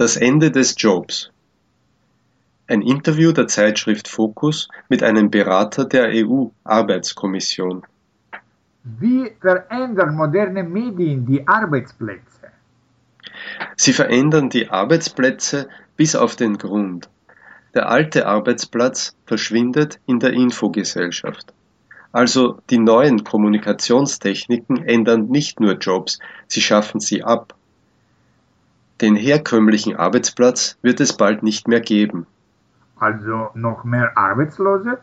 Das Ende des Jobs. Ein Interview der Zeitschrift Focus mit einem Berater der EU-Arbeitskommission. Wie verändern moderne Medien die Arbeitsplätze? Sie verändern die Arbeitsplätze bis auf den Grund. Der alte Arbeitsplatz verschwindet in der Infogesellschaft. Also die neuen Kommunikationstechniken ändern nicht nur Jobs, sie schaffen sie ab. Den herkömmlichen Arbeitsplatz wird es bald nicht mehr geben. Also noch mehr Arbeitslose?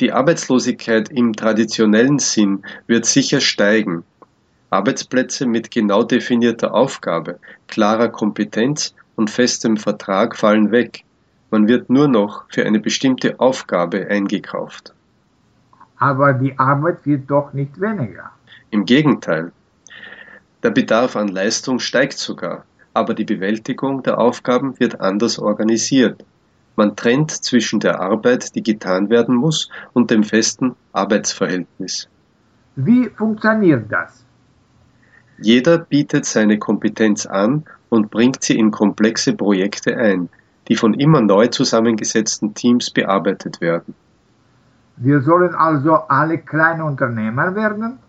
Die Arbeitslosigkeit im traditionellen Sinn wird sicher steigen. Arbeitsplätze mit genau definierter Aufgabe, klarer Kompetenz und festem Vertrag fallen weg. Man wird nur noch für eine bestimmte Aufgabe eingekauft. Aber die Arbeit wird doch nicht weniger. Im Gegenteil. Der Bedarf an Leistung steigt sogar, aber die Bewältigung der Aufgaben wird anders organisiert. Man trennt zwischen der Arbeit, die getan werden muss, und dem festen Arbeitsverhältnis. Wie funktioniert das? Jeder bietet seine Kompetenz an und bringt sie in komplexe Projekte ein, die von immer neu zusammengesetzten Teams bearbeitet werden. Wir sollen also alle kleine Unternehmer werden?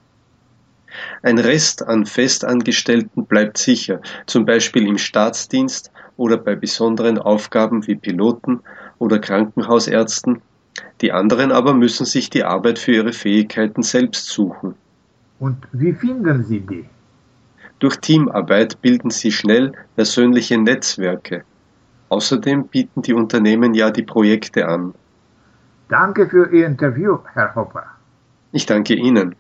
Ein Rest an Festangestellten bleibt sicher, zum Beispiel im Staatsdienst oder bei besonderen Aufgaben wie Piloten oder Krankenhausärzten. Die anderen aber müssen sich die Arbeit für ihre Fähigkeiten selbst suchen. Und wie finden Sie die? Durch Teamarbeit bilden sie schnell persönliche Netzwerke. Außerdem bieten die Unternehmen ja die Projekte an. Danke für Ihr Interview, Herr Hopper. Ich danke Ihnen.